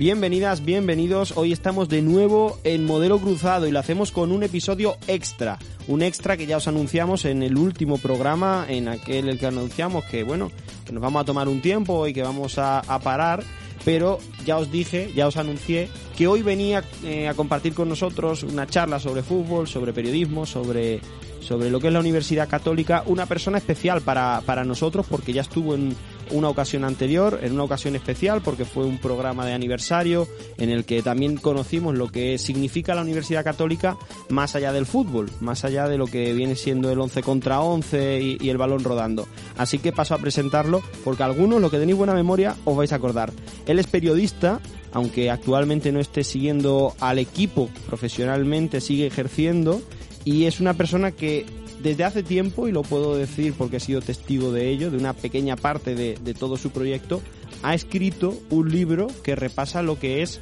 Bienvenidas, bienvenidos. Hoy estamos de nuevo en modelo cruzado y lo hacemos con un episodio extra. Un extra que ya os anunciamos en el último programa, en aquel el que anunciamos que, bueno, que nos vamos a tomar un tiempo y que vamos a, parar. Pero ya os dije, ya os anuncié que hoy venía eh, a compartir con nosotros una charla sobre fútbol, sobre periodismo, sobre, sobre lo que es la Universidad Católica, una persona especial para, para nosotros porque ya estuvo en una ocasión anterior, en una ocasión especial, porque fue un programa de aniversario en el que también conocimos lo que significa la Universidad Católica más allá del fútbol, más allá de lo que viene siendo el 11 contra 11 y, el balón rodando. Así que paso a presentarlo, porque algunos, lo que tenéis buena memoria, os vais a acordar. Él es periodista, aunque actualmente no esté siguiendo al equipo profesionalmente, sigue ejerciendo y es una persona que desde hace tiempo, y lo puedo decir porque he sido testigo de ello, de una pequeña parte de, todo su proyecto, ha escrito un libro que repasa lo que es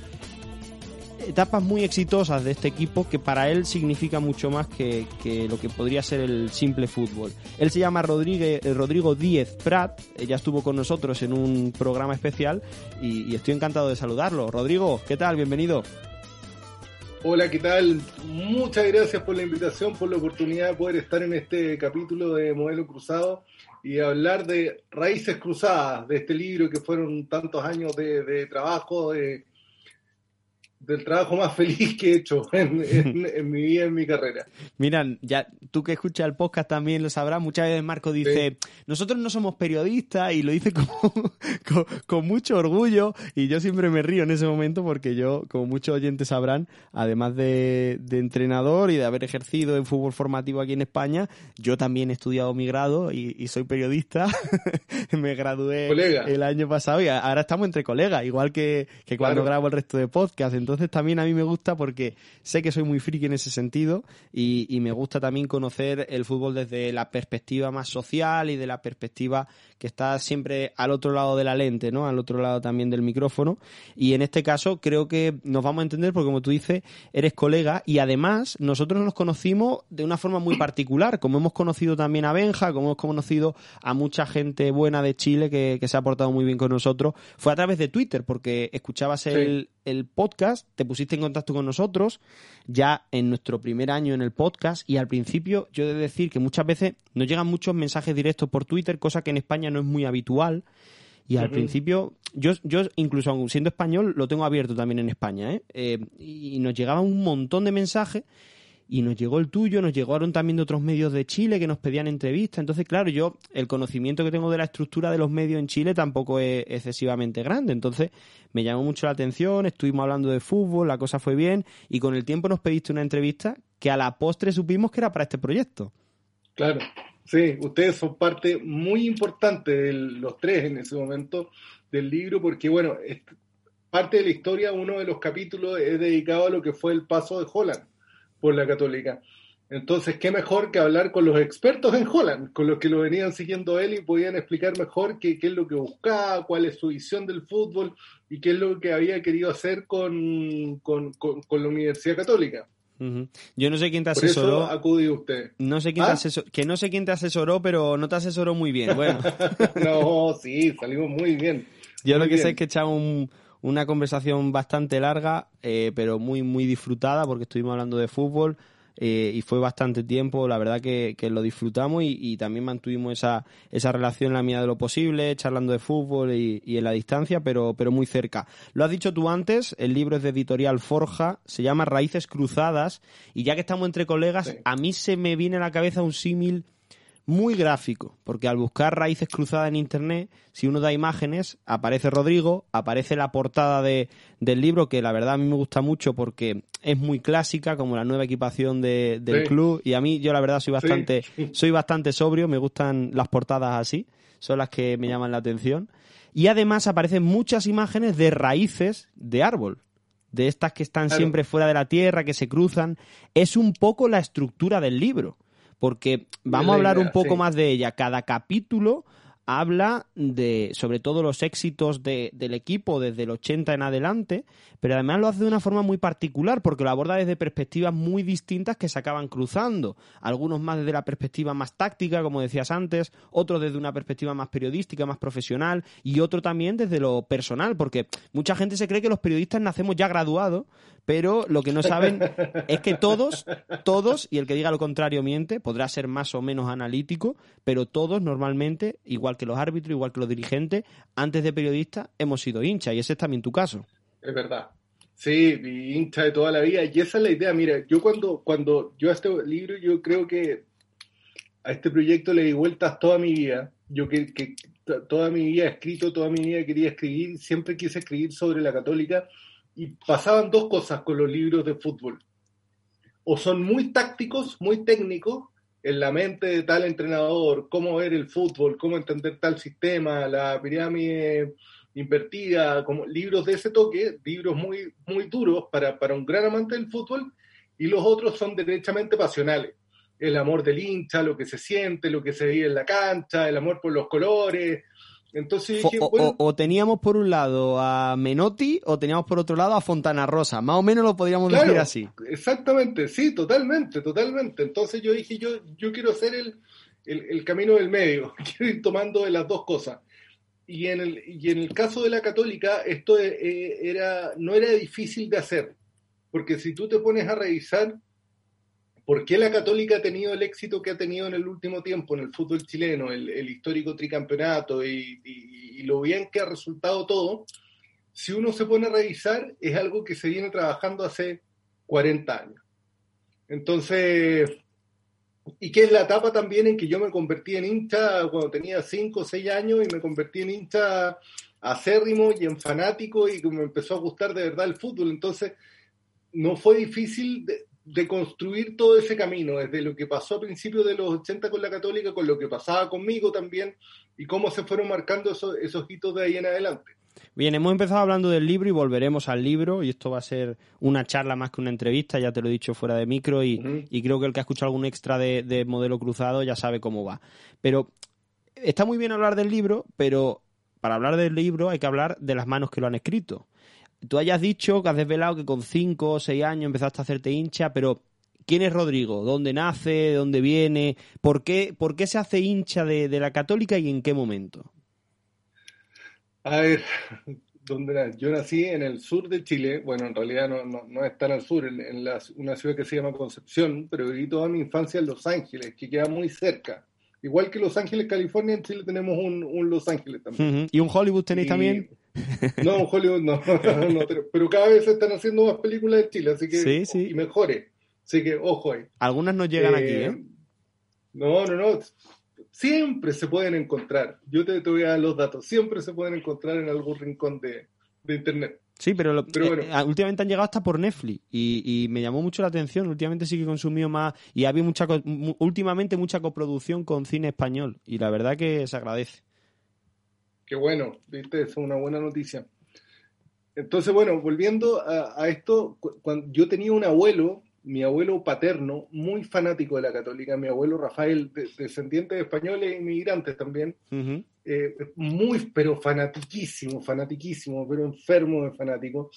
etapas muy exitosas de este equipo que para él significa mucho más que, lo que podría ser el simple fútbol. Él se llama Rodríguez, eh, Rodrigo Díez Prat, ya estuvo con nosotros en un programa especial y estoy encantado de saludarlo. Rodrigo, ¿qué tal? Bienvenido. Hola, ¿qué tal? Muchas gracias por la invitación, por la oportunidad de poder estar en este capítulo de Modelo Cruzado y hablar de Raíces Cruzadas, de este libro que fueron tantos años de, de trabajo, de, del trabajo más feliz que he hecho en, mi vida, en mi carrera. Mira, ya tú que escuchas el podcast también lo sabrás, muchas veces Marco dice, nosotros no somos periodistas y lo dice con, mucho orgullo y yo siempre me río en ese momento porque yo, como muchos oyentes sabrán, además de, entrenador y de haber ejercido en fútbol formativo aquí en España, yo también he estudiado mi grado y, soy periodista, me gradué el año pasado y ahora estamos entre colegas, igual que, cuando grabo el resto de podcast. Entonces, entonces también a mí me gusta porque sé que soy muy friki en ese sentido y, me gusta también conocer el fútbol desde la perspectiva más social y de la perspectiva que está siempre al otro lado de la lente, ¿no? Al otro lado también del micrófono. Y en este caso creo que nos vamos a entender porque como tú dices, eres colega y además nosotros nos conocimos de una forma muy particular, como hemos conocido también a Benja, como hemos conocido a mucha gente buena de Chile que, se ha portado muy bien con nosotros, fue a través de Twitter porque escuchabas el, el podcast, te pusiste en contacto con nosotros ya en nuestro primer año en el podcast y al principio yo he de decir que muchas veces nos llegan muchos mensajes directos por Twitter, cosa que en España no es muy habitual. Y al principio, yo, yo incluso siendo español, lo tengo abierto también en España, ¿eh? Eh, y nos llegaban un montón de mensajes y nos llegó el tuyo, nos llegaron también de otros medios de Chile que nos pedían entrevistas. Entonces, claro, yo el conocimiento que tengo de la estructura de los medios en Chile tampoco es excesivamente grande. Entonces, me llamó mucho la atención, estuvimos hablando de fútbol, la cosa fue bien y con el tiempo nos pediste una entrevista que a la postre supimos que era para este proyecto. Claro, sí, ustedes son parte muy importante de los tres en ese momento del libro porque, bueno, parte de la historia, uno de los capítulos es dedicado a lo que fue el paso de Holland por la católica. Entonces, qué mejor que hablar con los expertos en Holland, con los que lo venían siguiendo él y podían explicar mejor qué, es lo que buscaba, cuál es su visión del fútbol y qué es lo que había querido hacer con, con, la Universidad Católica. Yo no sé quién te asesoró. Por acudió usted. No sé quién te ¿Ah? asesoró, que no sé quién te asesoró, pero no te asesoró muy bien. Bueno. no, sí, salimos muy bien. Yo lo que sé es que echamos un, una conversación bastante larga, eh, pero muy, muy disfrutada, porque estuvimos hablando de fútbol. Eh, y fue bastante tiempo, la verdad que, lo disfrutamos y, también mantuvimos esa, esa relación en la medida de lo posible, charlando de fútbol y, en la distancia, pero, pero muy cerca. Lo has dicho tú antes, el libro es de editorial Forja, se llama Raíces Cruzadas y ya que estamos entre colegas, a mí se me viene a la cabeza un símil muy gráfico, porque al buscar raíces cruzadas en Internet, si uno da imágenes, aparece Rodrigo, aparece la portada de, del libro, que la verdad a mí me gusta mucho porque es muy clásica, como la nueva equipación de, del club, y a mí yo la verdad soy bastante, soy bastante sobrio, me gustan las portadas así, son las que me llaman la atención. Y además aparecen muchas imágenes de raíces de árbol, de estas que están siempre fuera de la tierra, que se cruzan. Es un poco la estructura del libro porque vamos a hablar un poco más de ella. Cada capítulo habla de, sobre todo, los éxitos de, del equipo desde el 80 en adelante, pero además lo hace de una forma muy particular, porque lo aborda desde perspectivas muy distintas que se acaban cruzando. Algunos más desde la perspectiva más táctica, como decías antes, otros desde una perspectiva más periodística, más profesional, y otro también desde lo personal, porque mucha gente se cree que los periodistas nacemos ya graduados, pero lo que no saben es que todos, todos, y el que diga lo contrario miente, podrá ser más o menos analítico, pero todos normalmente, igual que los árbitros, igual que los dirigentes, antes de periodistas hemos sido hinchas, y ese es también tu caso. Es verdad. Sí, hincha de toda la vida, y esa es la idea. Mira, yo cuando, cuando yo a este libro, yo creo que a este proyecto le di vueltas toda mi vida. Yo que, que toda mi vida he escrito, toda mi vida quería escribir, siempre quise escribir sobre la católica y pasaban dos cosas con los libros de fútbol. O son muy tácticos, muy técnicos, en la mente de tal entrenador, cómo ver el fútbol, cómo entender tal sistema, la pirámide invertida, como libros de ese toque, libros muy, muy duros para, para un gran amante del fútbol, y los otros son derechamente pasionales. El amor del hincha, lo que se siente, lo que se vive en la cancha, el amor por los colores, entonces o, teníamos por un lado a Menotti o teníamos por otro lado a Fontana Rosa. Más o menos lo podríamos decir así. Exactamente, sí, totalmente, totalmente. Entonces yo dije, yo, yo quiero hacer el, el, camino del medio, quiero ir tomando de las dos cosas. Y en el, y en el caso de la católica, esto eh, era, no era difícil de hacer, porque si tú te pones a revisar ¿Por qué la Católica ha tenido el éxito que ha tenido en el último tiempo en el fútbol chileno, el, histórico tricampeonato y, lo bien que ha resultado todo? Si uno se pone a revisar, es algo que se viene trabajando hace 40 años. Entonces, y que es la etapa también en que yo me convertí en hincha cuando tenía 5 o 6 años y me convertí en hincha acérrimo y en fanático y que me empezó a gustar de verdad el fútbol. Entonces, no fue difícil de construir todo ese camino, desde lo que pasó a principios de los 80 con la católica, con lo que pasaba conmigo también, y cómo se fueron marcando esos, esos hitos de ahí en adelante. Bien, hemos empezado hablando del libro y volveremos al libro, y esto va a ser una charla más que una entrevista, ya te lo he dicho fuera de micro, y, creo que el que ha escuchado algún extra de, de modelo cruzado ya sabe cómo va. Pero está muy bien hablar del libro, pero para hablar del libro hay que hablar de las manos que lo han escrito tú hayas dicho que has desvelado que con 5 o 6 años empezaste a hacerte hincha, pero ¿quién es Rodrigo? ¿Dónde nace? ¿De dónde viene? ¿Por qué, por qué se hace hincha de, la católica y en qué momento? A ver, ¿dónde yo nací en el sur de Chile, bueno, en realidad no, no, es tan al sur, en, una ciudad que se llama Concepción, pero viví toda mi infancia en Los Ángeles, que queda muy cerca. Igual que Los Ángeles, California, en Chile tenemos un, Los Ángeles también. ¿Y un Hollywood tenéis también? No, Hollywood no, pero cada vez se están haciendo más películas de Chile, así que y mejores. Así que ojo ahí. Algunas no llegan aquí, ¿eh? ¿eh? No, no, no. Siempre se pueden encontrar. Yo te, te, voy a dar los datos. Siempre se pueden encontrar en algún rincón de, internet. Sí, pero, eh, ah, últimamente han llegado hasta por Netflix y, y, me llamó mucho la atención. Últimamente sí que he consumido más y había mucha últimamente mucha coproducción con cine español y la verdad que se agradece. Qué bueno, viste, es una buena noticia. Entonces, bueno, volviendo a, esto, cuando yo tenía un abuelo, mi abuelo paterno, muy fanático de la católica, mi abuelo Rafael, descendiente de españoles e inmigrantes también, eh, muy, pero fanatiquísimo, fanatiquísimo, pero enfermo de fanático.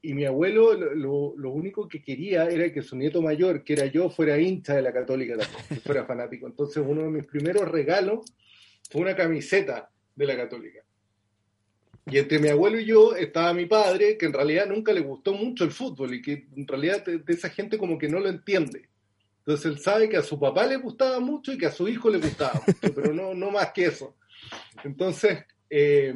Y mi abuelo lo, lo, único que quería era que su nieto mayor, que era yo, fuera hincha de la católica también, fuera fanático. Entonces uno de mis primeros regalos fue una camiseta de la católica. Y entre mi abuelo y yo estaba mi padre, que en realidad nunca le gustó mucho el fútbol y que en realidad de, esa gente como que no lo entiende. Entonces él sabe que a su papá le gustaba mucho y que a su hijo le gustaba mucho, pero no, no más que eso. Entonces, eh,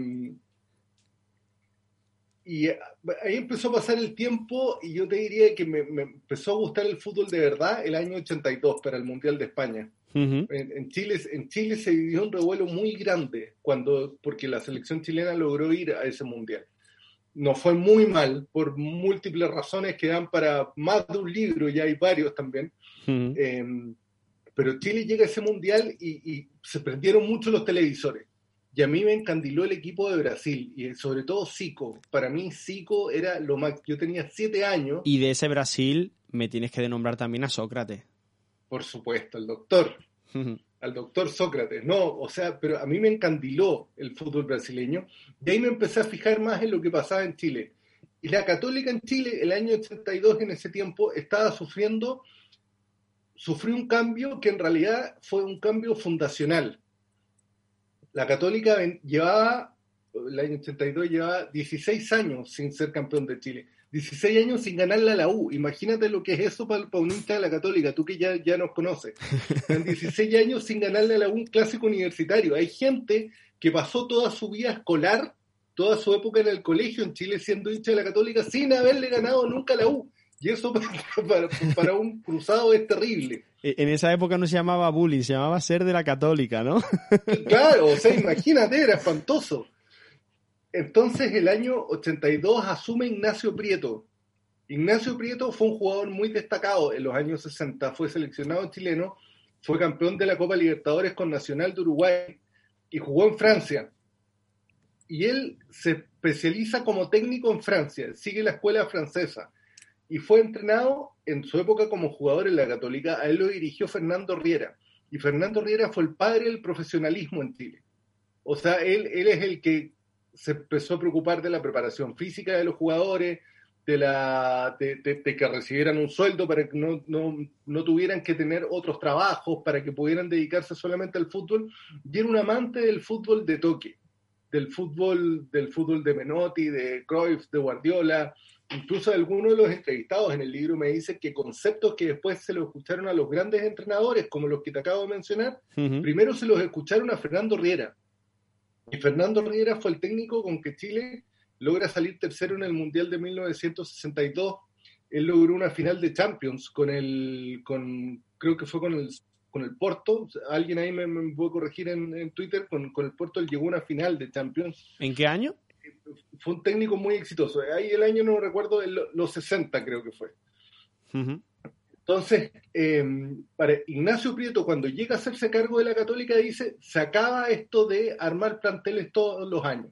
y ahí empezó a pasar el tiempo y yo te diría que me, empezó a gustar el fútbol de verdad el año 82 para el Mundial de España. En, Chile, en Chile se vivió un revuelo muy grande cuando, porque la selección chilena logró ir a ese mundial. No fue muy mal por múltiples razones que dan para más de un libro, y hay varios también. Em, pero Chile llega a ese mundial y, se prendieron mucho los televisores. Y a mí me encandiló el equipo de Brasil, y sobre todo Zico. Para mí Zico era lo más... Yo tenía siete años. Y de ese Brasil me tienes que denombrar también a Sócrates. Por supuesto, el doctor. Al doctor Sócrates. No, o sea, pero a mí me encandiló el fútbol brasileño. Y ahí me empecé a fijar más en lo que pasaba en Chile. Y la católica en Chile, el año 82, en ese tiempo, estaba sufriendo, sufrió un cambio que en realidad fue un cambio fundacional. La católica llevaba, el año 82, llevaba 16 años sin ser campeón de Chile. 16 años sin ganarle a la U. Imagínate lo que es eso para, un hincha de la Católica, tú que ya, ya nos conoces. 16 años sin ganarle a la U un clásico universitario. Hay gente que pasó toda su vida escolar, toda su época en el colegio en Chile siendo hincha de la Católica sin haberle ganado nunca a la U. Y eso para, para, un cruzado es terrible. E, en esa época no se llamaba bullying, se llamaba ser de la católica, ¿no? Claro, o sea, imagínate, era espantoso. Entonces, el año 82 asume Ignacio Prieto. Ignacio Prieto fue un jugador muy destacado en los años 60, fue seleccionado chileno, fue campeón de la Copa Libertadores con Nacional de Uruguay y jugó en Francia. Y él se especializa como técnico en Francia, sigue la escuela francesa y fue entrenado en su época como jugador en la Católica, a él lo dirigió Fernando Riera. Y Fernando Riera fue el padre del profesionalismo en Chile. O sea, él, él es el que se empezó a preocupar de la preparación física de los jugadores, de, la, de, que recibieran un sueldo para que no, no, no, tuvieran que tener otros trabajos, para que pudieran dedicarse solamente al fútbol. Y era un amante del fútbol de toque, del fútbol, del fútbol de Menotti, de Cruyff, de Guardiola. Incluso algunos de los entrevistados en el libro me dicen que conceptos que después se los escucharon a los grandes entrenadores, como los que te acabo de mencionar, primero se los escucharon a Fernando Riera y Fernando Riera fue el técnico con que Chile logra salir tercero en el Mundial de 1962. Él logró una final de Champions con el, con, creo que fue con el, con el Porto. Alguien ahí me, me puede corregir en, Twitter. Con, con, el Porto él llegó a una final de Champions. ¿En qué año? Fue un técnico muy exitoso. Ahí el año no recuerdo, los 60 creo que fue. Entonces, em, para Ignacio Prieto, cuando llega a hacerse cargo de la Católica, dice, se acaba esto de armar planteles todos los años.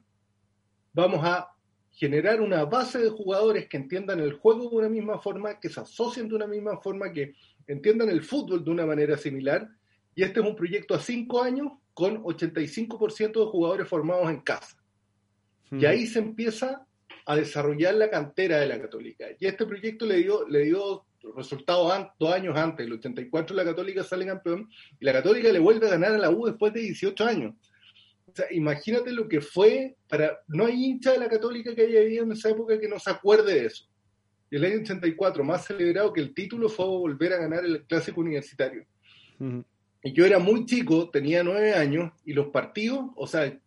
Vamos a generar una base de jugadores que entiendan el juego de una misma forma, que se asocien de una misma forma, que entiendan el fútbol de una manera similar. Y este es un proyecto a cinco años con 85% de jugadores formados en casa. Y ahí se empieza a desarrollar la cantera de la Católica. Y este proyecto le dio, le dio resultado dos años antes, el 84 la Católica sale campeón y la Católica le vuelve a ganar a la U después de 18 años. O sea, imagínate lo que fue para... No hay hincha de la Católica que haya vivido en esa época que no se acuerde de eso. El año 84, más celebrado que el título, fue volver a ganar el clásico universitario. Y yo era muy chico, tenía nueve años, y los partidos, o sea,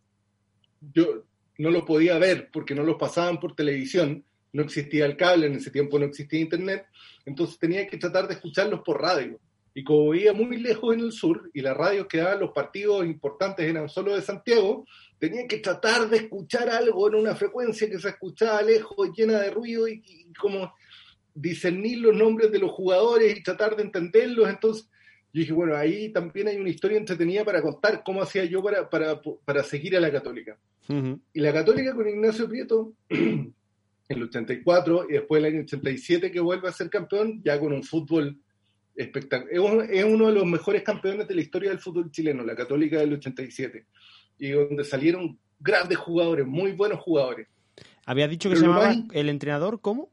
yo no los podía ver porque no los pasaban por televisión, no existía el cable, en ese tiempo no existía internet, entonces tenía que tratar de escucharlos por radio. Y como vivía muy lejos en el sur y las radios que daban los partidos importantes eran solo de Santiago, tenía que tratar de escuchar algo en una frecuencia que se escuchaba lejos, llena de ruido y, como discernir los nombres de los jugadores y tratar de entenderlos. Entonces yo dije, bueno, ahí también hay una historia entretenida para contar cómo hacía yo para, para, para seguir a la católica. Y la católica con Ignacio Prieto el 84 y después el año 87 que vuelve a ser campeón, ya con un fútbol espectacular. Es uno de los mejores campeones de la historia del fútbol chileno, la Católica del 87, y donde salieron grandes jugadores, muy buenos jugadores. Había dicho que se llamaba el entrenador, ¿cómo?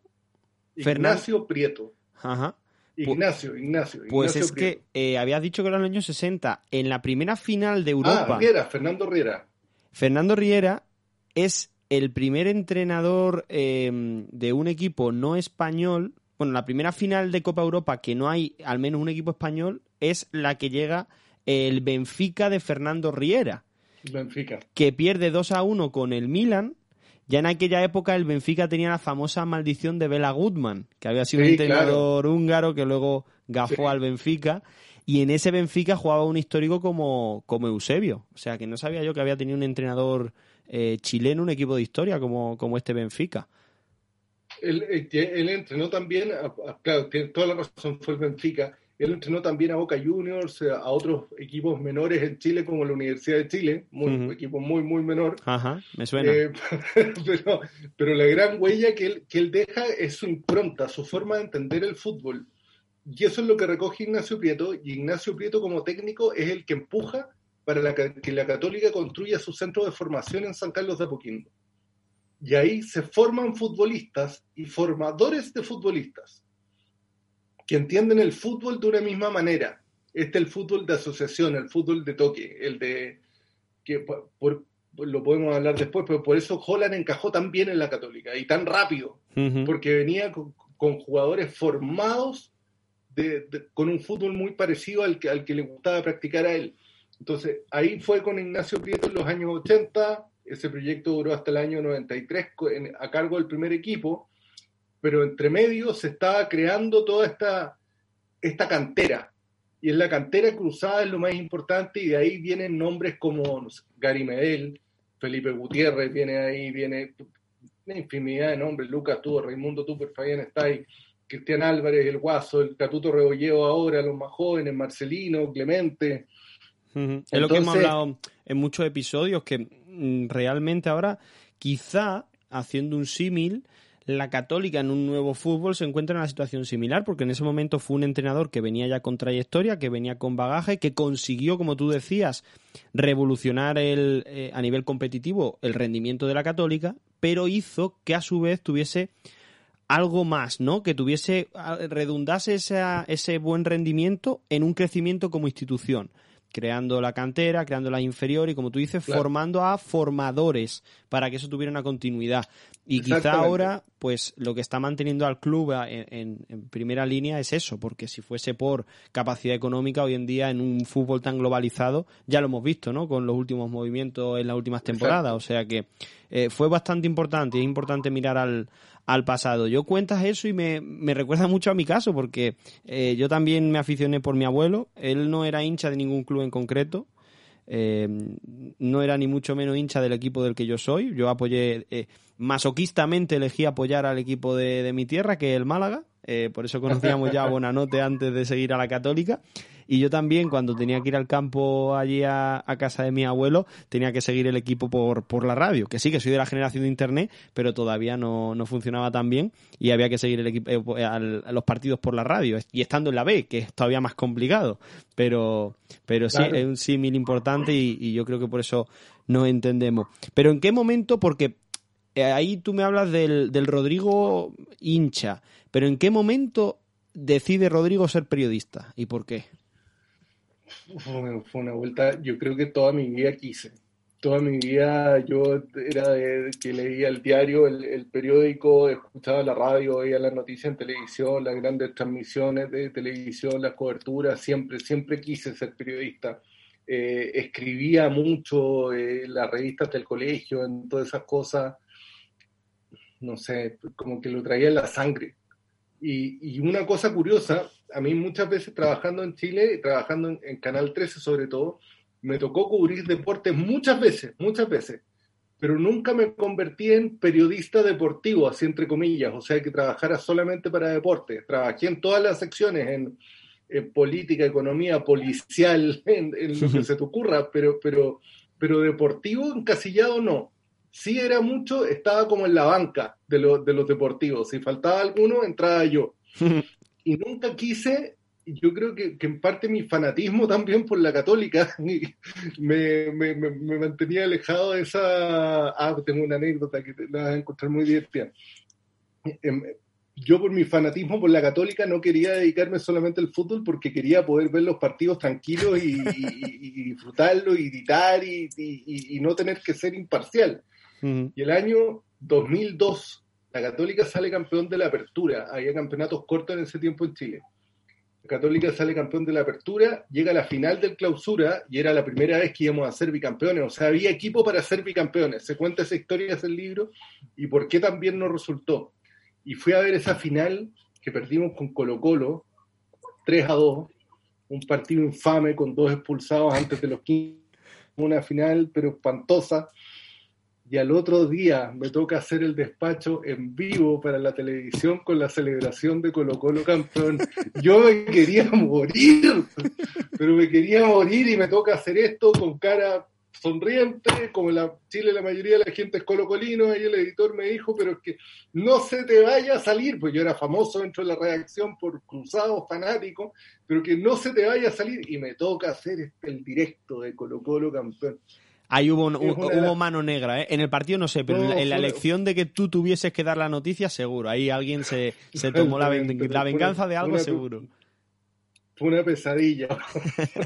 Ignacio Prieto. Ajá. Ignacio, Ignacio. Pues es que eh, había dicho que era en los años 60, en la primera final de ah, Europa. Ah, Riera, Fernando Riera. Fernando Riera es el primer entrenador em, de un equipo no español, bueno, la primera final de Copa Europa que no hay al menos un equipo español es la que llega el Benfica de Fernando Riera. Benfica. Que pierde 2 a 1 con el Milan. Ya en aquella época el Benfica tenía la famosa maldición de Bela Goodman, que había sido un entrenador húngaro que luego gafó al Benfica. y en ese Benfica jugaba un histórico como, como Eusebio. O sea, que no sabía yo que había tenido un entrenador eh, chileno, un equipo de historia como, como este Benfica. Él, él, entrenó también, claro, tiene toda la razón, fue el Benfica. Él entrenó también a Boca Juniors, a otros equipos menores en Chile, como la Universidad de Chile, un equipo muy, muy menor. Ajá, me suena. Eh, pero, pero, la gran huella que él, que él deja es su impronta, su forma de entender el fútbol. Y eso es lo que recoge Ignacio Prieto, y Ignacio Prieto como técnico es el que empuja para que la Católica construya su centro de formación en San Carlos de Apoquindo. Y ahí se forman futbolistas y formadores de futbolistas que entienden el fútbol de una misma manera. Este es el fútbol de asociación, el fútbol de toque, el de que por, lo podemos hablar después, pero por eso Holland encajó tan bien en la Católica y tan rápido, porque venía con, jugadores formados con un fútbol muy parecido al que, al que le gustaba practicar a él. Entonces, ahí fue con Ignacio Prieto en los años 80, ese proyecto duró hasta el año 93 a cargo del primer equipo, pero entre medio se estaba creando toda esta, esta cantera. Y en la cantera cruzada es lo más importante y de ahí vienen nombres como Gary Medel, Felipe Gutiérrez, viene ahí, viene una infinidad de nombres, Lucas Tuvo, Raimundo Tupper, Fabián está ahí, Cristian Álvarez, el Guaso, el Catuto Rebolleo ahora, los más jóvenes, Marcelino, Clemente, es lo que hemos hablado en muchos episodios, que mm, realmente ahora, quizá, haciendo un símil, la Católica en un nuevo fútbol se encuentra en una situación similar, porque en ese momento fue un entrenador que venía ya con trayectoria, que venía con bagaje, que consiguió, como tú decías, revolucionar el, eh, a nivel competitivo el rendimiento de la Católica, pero hizo que a su vez tuviese algo más, ¿no? Que tuviese, redundase ese buen rendimiento en un crecimiento como institución creando la cantera, creando la inferior y como tú dices, formando a formadores para que eso tuviera una continuidad. Y quizá ahora, pues lo que está manteniendo al club en, primera línea es eso, porque si fuese por capacidad económica, hoy en día en un fútbol tan globalizado, ya lo hemos visto, ¿no? Con los últimos movimientos en las últimas temporadas. O sea que eh, fue bastante importante y es importante mirar al, al pasado. Yo cuentas eso y me, me recuerda mucho a mi caso, porque eh, yo también me aficioné por mi abuelo. Él no era hincha de ningún club en concreto. Eh, no era ni mucho menos hincha del equipo del que yo soy. Yo apoyé, eh, masoquistamente elegí apoyar al equipo de, de mi tierra, que es el Málaga. por eso conocíamos ya a Bonanote antes de seguir a la Católica. Y yo también, cuando tenía que ir al campo allí a, casa de mi abuelo, tenía que seguir el equipo por, por la radio. Que sí, que soy de la generación de Internet, pero todavía no, no funcionaba tan bien y había que seguir el equipo, eh, a los partidos por la radio. Y estando en la B, que es todavía más complicado. Pero, pero sí, es un símil importante y, yo creo que por eso no entendemos. Pero ¿en qué momento? Porque eh, ahí tú me hablas del, del Rodrigo hincha, pero ¿en qué momento decide Rodrigo ser periodista y por qué? Fue una vuelta, yo creo que toda mi vida quise. Toda mi vida yo era de que leía el diario, el, periódico, escuchaba la radio, veía las noticias en televisión, las grandes transmisiones de televisión, las coberturas, siempre, siempre quise ser periodista. Eh, escribía mucho en las revistas del colegio, en todas esas cosas, no sé, como que lo traía en la sangre. Y, y una cosa curiosa, a mí muchas veces trabajando en Chile, trabajando en, Canal 13 sobre todo, me tocó cubrir deportes muchas veces, muchas veces, pero nunca me convertí en periodista deportivo, así entre comillas, o sea, que trabajara solamente para deportes. Trabajé en todas las secciones, en, política, economía, policial, en, lo que se te ocurra, pero, pero, pero deportivo encasillado no. Sí era mucho, estaba como en la banca de, de los deportivos. Si faltaba alguno, entraba yo. y nunca quise, yo creo que, en parte mi fanatismo también por la católica me, me, me, mantenía alejado de esa... Ah, tengo una anécdota que la vas a encontrar muy divertida. Em, yo por mi fanatismo por la católica no quería dedicarme solamente al fútbol porque quería poder ver los partidos tranquilos y, disfrutarlo y gritar y, no tener que ser imparcial. Y el año 2002 la Católica sale campeón de la apertura. Había campeonatos cortos en ese tiempo en Chile. La Católica sale campeón de la apertura, llega a la final del clausura y era la primera vez que íbamos a ser bicampeones. O sea, había equipo para ser bicampeones. Se cuenta esa historia, en el libro, y por qué también no resultó. Y fui a ver esa final que perdimos con Colo Colo, 3 a 2, un partido infame con dos expulsados antes de los 15, una final pero espantosa, y al otro día me toca hacer el despacho en vivo para la televisión con la celebración de Colo Colo campeón. Yo me quería morir, pero me quería morir y me toca hacer esto con cara sonriente, como en la Chile la mayoría de la gente es colocolino, y el editor me dijo, pero es que no se te vaya a salir, pues yo era famoso dentro de la redacción por cruzados fanáticos, pero que no se te vaya a salir, y me toca hacer este, el directo de Colo Colo campeón. Ahí hubo, hubo mano negra, ¿eh? En el partido no sé, pero en, la, elección de que tú tuvieses que dar la noticia, seguro. Ahí alguien se, se tomó la, la venganza de algo, seguro fue una pesadilla.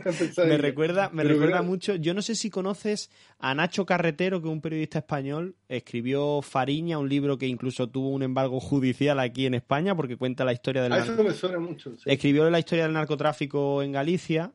me recuerda, me recuerda mucho. Yo no sé si conoces a Nacho Carretero, que es un periodista español, escribió Fariña, un libro que incluso tuvo un embargo judicial aquí en España porque cuenta la historia del. A eso me suena mucho. Escribió la historia del narcotráfico en Galicia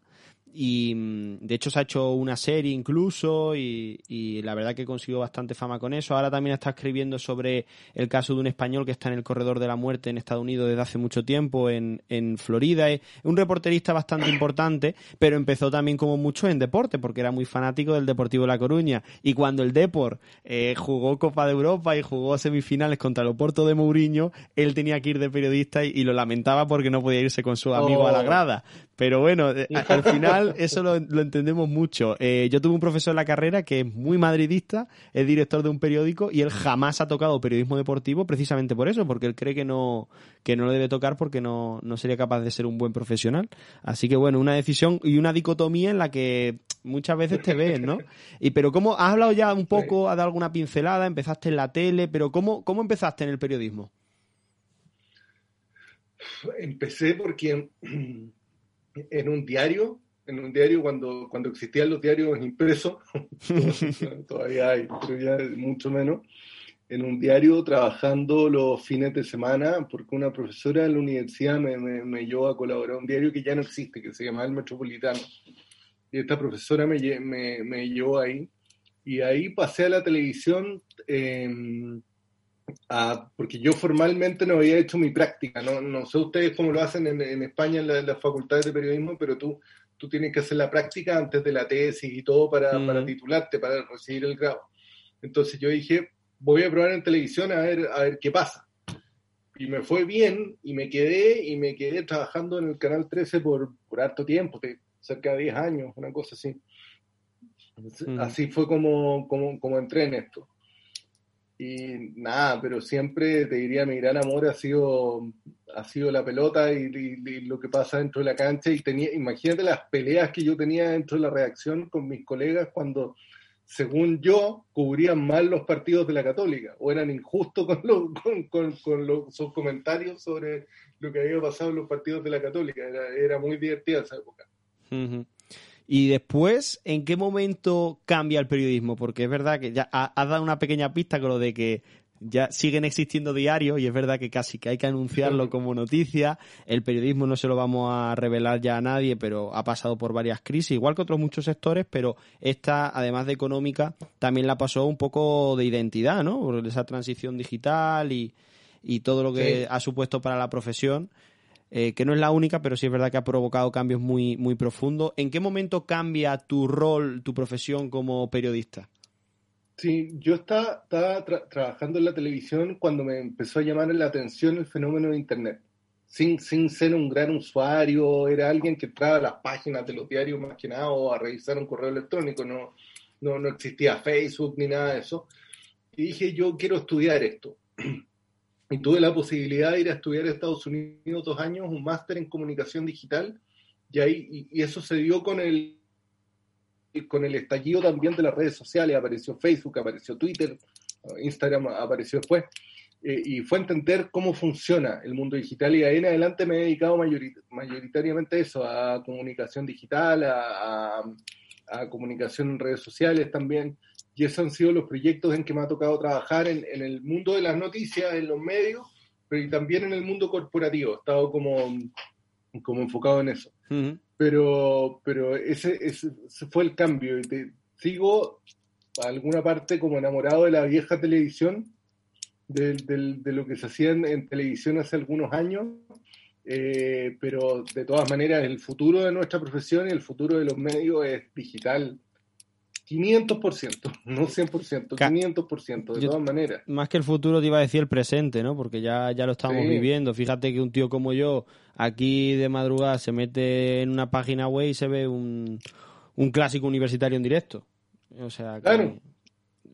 y mm, de hecho se ha hecho una serie incluso y, la verdad que consiguió bastante fama con eso. Ahora también está escribiendo sobre el caso de un español que está en el corredor de la muerte en Estados Unidos desde hace mucho tiempo en, en Florida. Es un reporterista bastante importante, pero empezó también como mucho en deporte porque era muy fanático del Deportivo La Coruña. Y cuando el Deport eh, jugó Copa de Europa y jugó semifinales contra el Oporto de Mourinho, él tenía que ir de periodista y, lo lamentaba porque no podía irse con su amigo a la oh. grada. Pero bueno, eh, al final eso lo, entendemos mucho. Eh, yo tuve un profesor en la carrera que es muy madridista, es director de un periódico y él jamás ha tocado periodismo deportivo precisamente por eso, porque él cree que no, que no lo debe tocar porque no, no sería capaz de ser un buen profesional. Así que bueno, una decisión y una dicotomía en la que muchas veces te ves, ¿no? Y pero cómo has hablado ya un poco, has dado alguna pincelada, empezaste en la tele, pero cómo, cómo empezaste en el periodismo? Empecé porque en un diario, en un diario cuando, cuando existían los diarios impresos, todavía hay, ya mucho menos, en un diario trabajando los fines de semana, porque una profesora de la universidad me, me, llevó a colaborar un diario que ya no existe, que se llama El Metropolitano. Y esta profesora me, me, me llevó ahí. Y ahí pasé a la televisión. Eh, porque yo formalmente no había hecho mi práctica, no, no sé ustedes cómo lo hacen en, España en, las facultades de periodismo, pero tú, tú tienes que hacer la práctica antes de la tesis y todo para, para titularte, para recibir el grado. Entonces yo dije, voy a probar en televisión a ver, a ver qué pasa. Y me fue bien y me quedé y me quedé trabajando en el Canal 13 por, por harto tiempo, cerca de 10 años, una cosa así. Así fue como, como, como entré en esto. Y nada, pero siempre te diría mi gran amor ha sido, ha sido la pelota y, lo que pasa dentro de la cancha. Y tenía, imagínate las peleas que yo tenía dentro de la reacción con mis colegas cuando, según yo, cubrían mal los partidos de la Católica o eran injustos con, con, con, los, sus comentarios sobre lo que había pasado en los partidos de la Católica. Era, era muy divertida esa época. Y después, ¿en qué momento cambia el periodismo? Porque es verdad que ya has dado una pequeña pista con lo de que ya siguen existiendo diarios y es verdad que casi que hay que anunciarlo como noticia. El periodismo no se lo vamos a revelar ya a nadie, pero ha pasado por varias crisis, igual que otros muchos sectores, pero esta, además de económica, también la pasó un poco de identidad, ¿no? Por esa transición digital y, y todo lo que ha supuesto para la profesión. Eh, que no es la única, pero sí es verdad que ha provocado cambios muy, muy profundos. ¿En qué momento cambia tu rol, tu profesión como periodista? Sí, yo estaba, trabajando en la televisión cuando me empezó a llamar la atención el fenómeno de Internet. Sin, sin ser un gran usuario, era alguien que entraba a las páginas de los diarios más que nada o a revisar un correo electrónico, no, no, no existía Facebook ni nada de eso. Y dije, yo quiero estudiar esto. y tuve la posibilidad de ir a estudiar a Estados Unidos dos años, un máster en comunicación digital, y, ahí, y, eso se dio con el, con el estallido también de las redes sociales, apareció Facebook, apareció Twitter, Instagram apareció después, eh, y fue entender cómo funciona el mundo digital, y ahí en adelante me he dedicado mayoritariamente a eso, a comunicación digital, a, a comunicación en redes sociales también, y esos han sido los proyectos en que me ha tocado trabajar en, el mundo de las noticias, en los medios, pero también en el mundo corporativo. He estado como, como enfocado en eso. Pero, pero ese, ese, fue el cambio. Y te, sigo a alguna parte como enamorado de la vieja televisión, de, de, lo que se hacía en, televisión hace algunos años, eh, pero de todas maneras el futuro de nuestra profesión y el futuro de los medios es digital 500%, no 100%, 500%, de todas maneras. Más que el futuro te iba a decir el presente, ¿no? Porque ya, ya lo estamos viviendo. Fíjate que un tío como yo, aquí de madrugada, se mete en una página web y se ve un, un clásico universitario en directo. O sea, claro.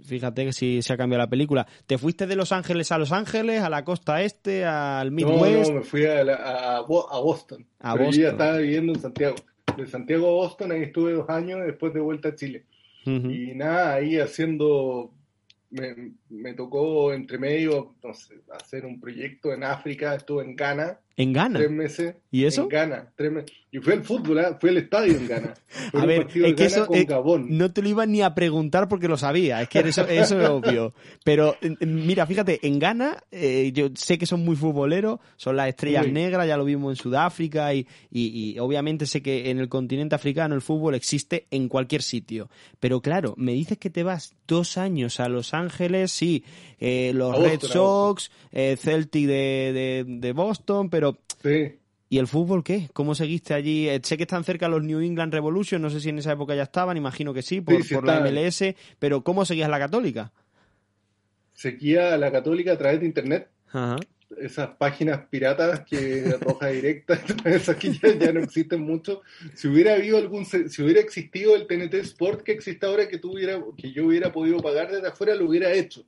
fíjate que si se ha cambiado la película. ¿Te fuiste de Los Ángeles a Los Ángeles, a la costa este, al Midwest? No, no, me fui a, a, Boston. A Boston. Yo ya estaba viviendo en Santiago. De Santiago a Boston, ahí estuve dos años después de vuelta a Chile. Y nada, ahí haciendo me, me, tocó entre medio hacer un proyecto en África, estuve en Ghana. ¿En Ghana? Tres meses. ¿Y eso? En Ghana, tres meses. Y fue el fútbol, ¿eh? fue el estadio en Ghana. a ver, es que eso eh, no te lo iba ni a preguntar porque lo sabía, es que eso, eso es obvio. Pero mira, fíjate, en Ghana eh, yo sé que son muy futboleros, son las estrellas negras, ya lo vimos en Sudáfrica y, y, y obviamente sé que en el continente africano el fútbol existe en cualquier sitio. Pero claro, me dices que te vas dos años a Los Ángeles, sí, eh, los Red Sox, eh, Celtic de, de, Boston, pero... Sí. ¿Y el fútbol qué? ¿Cómo seguiste allí? Eh, sé que están cerca los New England Revolution, no sé si en esa época ya estaban, imagino que sí, por, por la MLS, pero ¿cómo seguías la católica? Seguía la católica a través de internet. Esas páginas piratas que roja directa, esas que ya, no existen mucho. Si hubiera habido algún, si hubiera existido el TNT Sport que existe ahora que tuviera, que yo hubiera podido pagar desde afuera, lo hubiera hecho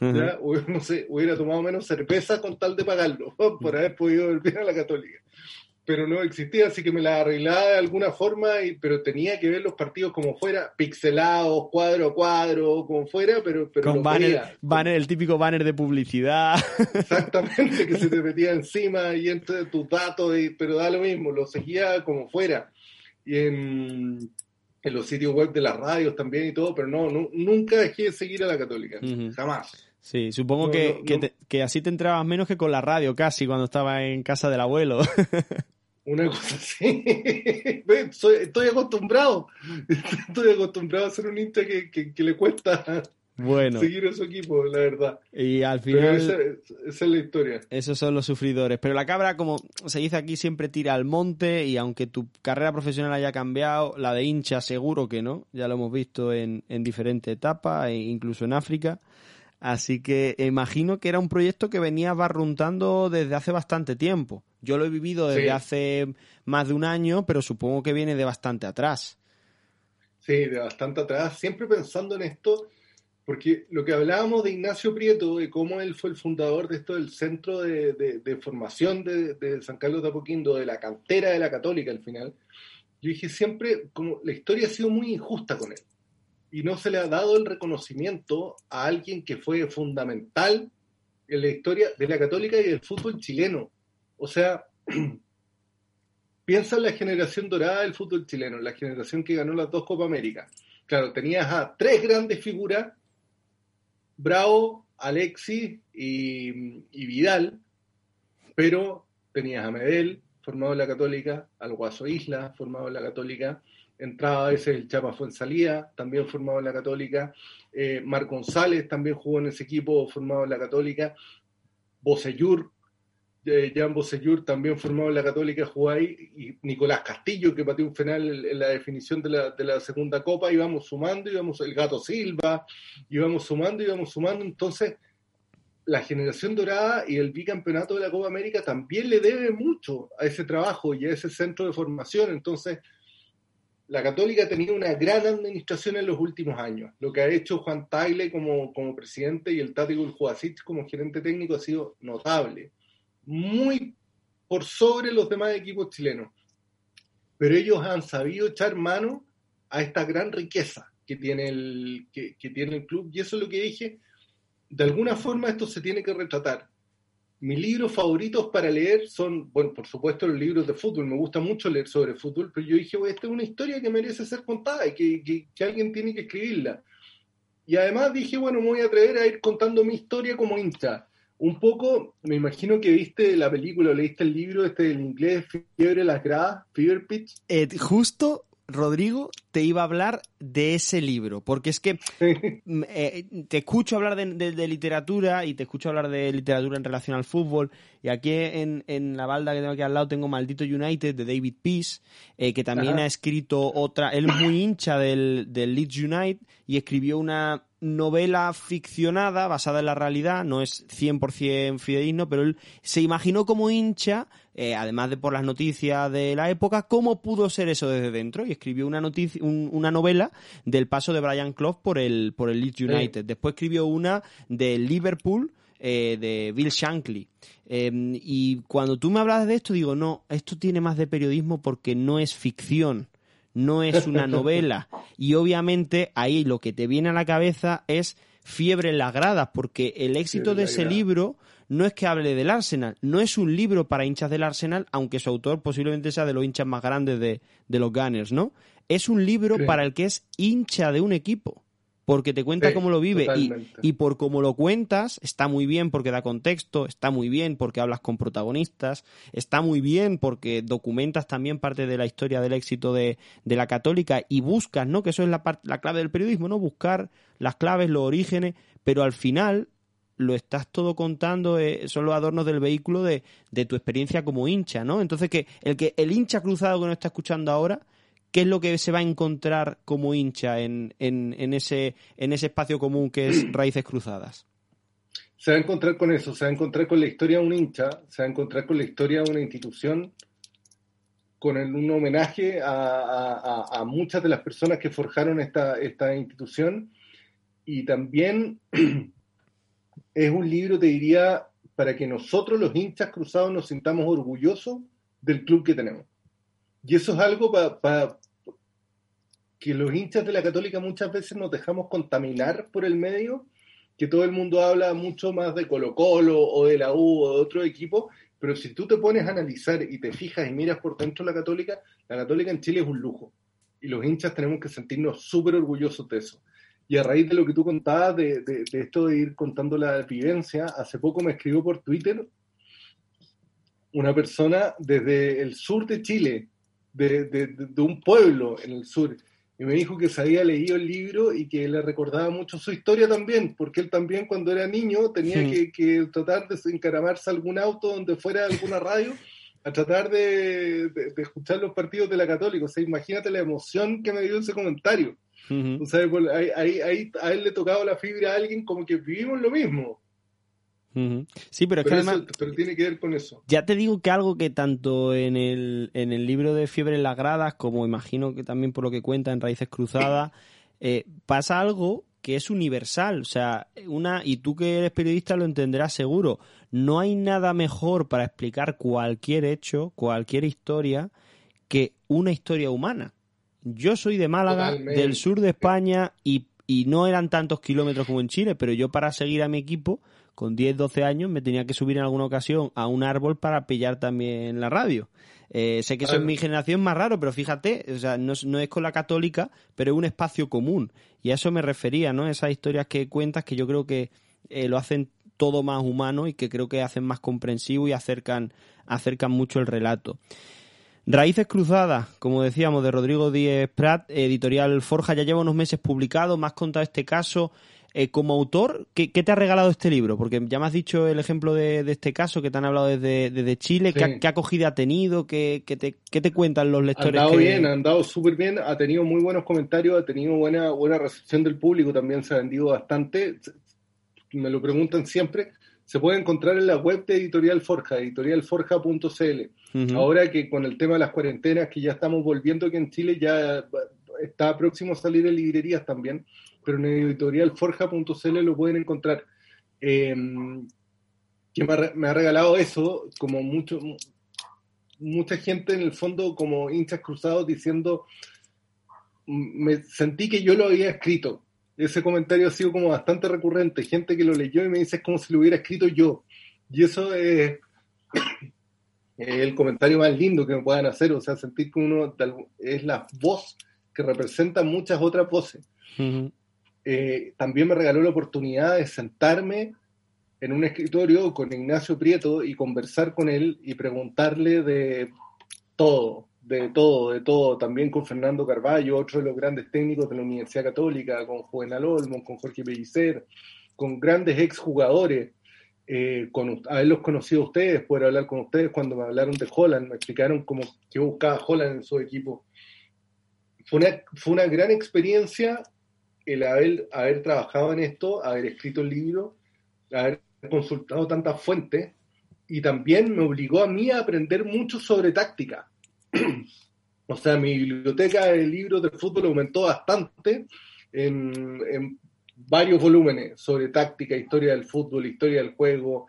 no sé, hubiera tomado menos cerveza con tal de pagarlo, por haber podido volver a la católica. Pero no existía, así que me la arreglaba de alguna forma, y, pero tenía que ver los partidos como fuera, pixelados, cuadro a cuadro, como fuera, pero... pero con banner, banner, el típico banner de publicidad. Exactamente, que se te metía encima y entre tus datos, y, pero da lo mismo, lo seguía como fuera. Y en, en los sitios web de las radios también y todo, pero no, nunca dejé de seguir a la católica, jamás. Sí, supongo que, que, así te entrabas menos que con la radio casi cuando estaba en casa del abuelo. Una cosa así. estoy acostumbrado. Estoy acostumbrado a ser un hincha que, que le cuesta bueno. seguir a su equipo, la verdad. Y al final. esa, es la historia. Esos son los sufridores. Pero la cabra, como se dice aquí, siempre tira al monte. Y aunque tu carrera profesional haya cambiado, la de hincha seguro que no. Ya lo hemos visto en, en diferentes etapas, e incluso en África. Así que imagino que era un proyecto que venía barruntando desde hace bastante tiempo. Yo lo he vivido desde hace más de un año, pero supongo que viene de bastante atrás. Sí, de bastante atrás. Siempre pensando en esto porque lo que hablábamos de Ignacio Prieto, de cómo él fue el fundador de esto del centro de, formación de, San Carlos de Apoquindo, de la cantera de la católica al final, yo dije siempre, como la historia ha sido muy injusta con él. Y no se le ha dado el reconocimiento a alguien que fue fundamental en la historia de la católica y del fútbol chileno. O sea, piensa en la generación dorada del fútbol chileno, la generación que ganó las dos Copa América. Claro, tenías a tres grandes figuras Bravo, Alexis y, Vidal, pero tenías a Medel, formado en la Católica, al Guaso Isla, formado en la Católica, entraba a veces el Chapa Fuensalía, también formado en la Católica, eh, Mar González también jugó en ese equipo formado en la Católica, Bosellur, Jan Bosellur, también formado en la Católica, jugó y Nicolás Castillo, que pateó un final en la definición de la, de la segunda copa, íbamos sumando, íbamos el Gato Silva, íbamos sumando, íbamos sumando, entonces la generación dorada y el bicampeonato de la Copa América también le debe mucho a ese trabajo y a ese centro de formación, entonces la Católica ha tenido una gran administración en los últimos años. Lo que ha hecho Juan Tagle como, como presidente y el Tati Juasic como gerente técnico ha sido notable muy por sobre los demás equipos chilenos. Pero ellos han sabido echar mano a esta gran riqueza que tiene el, que, tiene el club. Y eso es lo que dije. De alguna forma esto se tiene que retratar. Mis libros favoritos para leer son, bueno, por supuesto los libros de fútbol. Me gusta mucho leer sobre fútbol, pero yo dije, esta es una historia que merece ser contada y que, que alguien tiene que escribirla. Y además dije, bueno, me voy a atrever a ir contando mi historia como hincha un poco, me imagino que viste la película, leíste el libro este del inglés, Fiebre las gradas, Fever Pitch. Eh, justo, Rodrigo te iba a hablar de ese libro, porque es que mm, eh, te escucho hablar de, literatura y te escucho hablar de literatura en relación al fútbol, y aquí en, la balda que tengo aquí al lado tengo Maldito United de David Peace, eh, que también ha escrito otra, él es muy hincha del, del Leeds United y escribió una novela ficcionada basada en la realidad, no es 100% fidedigno, pero él se imaginó como hincha, eh, además de por las noticias de la época, cómo pudo ser eso desde dentro y escribió una, noticia, una novela del paso de Brian Clough por el, por el Leeds United. Después escribió una de Liverpool, eh, de Bill Shankly. Em, y cuando tú me hablas de esto, digo, no, esto tiene más de periodismo porque no es ficción no es una novela. Y obviamente ahí lo que te viene a la cabeza es fiebre en las gradas, porque el éxito de ese libro no es que hable del Arsenal, no es un libro para hinchas del Arsenal, aunque su autor posiblemente sea de los hinchas más grandes de, de los Gunners, ¿no? Es un libro para el que es hincha de un equipo porque te cuenta cómo lo vive y, y, por cómo lo cuentas está muy bien porque da contexto, está muy bien porque hablas con protagonistas, está muy bien porque documentas también parte de la historia del éxito de, de la católica y buscas, ¿no? Que eso es la, la clave del periodismo, ¿no? Buscar las claves, los orígenes, pero al final lo estás todo contando, eh, son los adornos del vehículo de, de tu experiencia como hincha, ¿no? Entonces que el que el hincha cruzado que nos está escuchando ahora ¿qué es lo que se va a encontrar como hincha en, ese, en ese espacio común que es Raíces Cruzadas? Se va a encontrar con eso, se va a encontrar con la historia de un hincha, se va a encontrar con la historia de una institución, con un homenaje a, muchas de las personas que forjaron esta, esta institución y también es un libro, te diría, para que nosotros los hinchas cruzados nos sintamos orgullosos del club que tenemos. Y eso es algo para que los hinchas de la católica muchas veces nos dejamos contaminar por el medio, que todo el mundo habla mucho más de Colo Colo o de la U o de otro equipo, pero si tú te pones a analizar y te fijas y miras por dentro la católica, la católica en Chile es un lujo. Y los hinchas tenemos que sentirnos súper orgullosos de eso. Y a raíz de lo que tú contabas, de, de, esto de ir contando la vivencia, hace poco me escribió por Twitter una persona desde el sur de Chile, de, de, un pueblo en el sur, y me dijo que se había leído el libro y que le recordaba mucho su historia también, porque él también cuando era niño tenía que, tratar de encaramarse algún auto donde fuera alguna radio a tratar de, escuchar los partidos de la Católica. O sea, imagínate la emoción que me dio ese comentario. o sea, ahí, ahí, a él le tocaba la fibra a alguien como que vivimos lo mismo. Sí, pero es que además. pero tiene que ver con eso. Ya te digo que algo que tanto en el, en el libro de Fiebre en las Gradas, como imagino que también por lo que cuenta en Raíces Cruzadas, eh, pasa algo que es universal. O sea, una, y tú que eres periodista lo entenderás seguro. No hay nada mejor para explicar cualquier hecho, cualquier historia, que una historia humana. Yo soy de Málaga, del sur de España, y, y no eran tantos kilómetros como en Chile, pero yo para seguir a mi equipo con 10, 12 años me tenía que subir en alguna ocasión a un árbol para pillar también la radio. Eh, sé que eso en mi generación más raro, pero fíjate, o sea, no, es con la católica, pero es un espacio común. Y a eso me refería, ¿no? Esas historias que cuentas que yo creo que eh, lo hacen todo más humano y que creo que hacen más comprensivo y acercan, acercan mucho el relato. Raíces Cruzadas, como decíamos, de Rodrigo Díez Prat, editorial Forja, ya lleva unos meses publicado, más contado este caso. Eh, como autor, ¿qué, te ha regalado este libro? Porque ya me has dicho el ejemplo de, este caso que te han hablado desde, Chile. ¿Qué, acogida ha tenido? ¿Qué, te, cuentan los lectores? Ha andado bien, ha andado súper bien. Ha tenido muy buenos comentarios, ha tenido buena, buena recepción del público. También se ha vendido bastante. Me lo preguntan siempre. Se puede encontrar en la web de Editorial Forja, editorialforja.cl. Ahora que con el tema de las cuarentenas, que ya estamos volviendo aquí en Chile, ya está próximo a salir en librerías también pero en editorialforja.cl lo pueden encontrar. Eh, que me ha, regalado eso, como mucho, mucha gente en el fondo, como hinchas cruzados, diciendo, me sentí que yo lo había escrito. Ese comentario ha sido como bastante recurrente. Gente que lo leyó y me dice es como si lo hubiera escrito yo. Y eso es, el comentario más lindo que me puedan hacer. O sea, sentir que uno es la voz que representa muchas otras voces. Eh, también me regaló la oportunidad de sentarme en un escritorio con Ignacio Prieto y conversar con él y preguntarle de todo, de todo, de todo, también con Fernando Carballo, otro de los grandes técnicos de la Universidad Católica, con Juvenal Olmo, con Jorge Pellicer, con grandes exjugadores, eh, con haberlos conocido a ustedes, poder hablar con ustedes cuando me hablaron de Holland, me explicaron cómo que buscaba Holland en su equipo. Fue una, fue una gran experiencia el haber, trabajado en esto, haber escrito el libro, haber consultado tantas fuentes y también me obligó a mí a aprender mucho sobre táctica. o sea, mi biblioteca de libros de fútbol aumentó bastante en, varios volúmenes sobre táctica, historia del fútbol, historia del juego,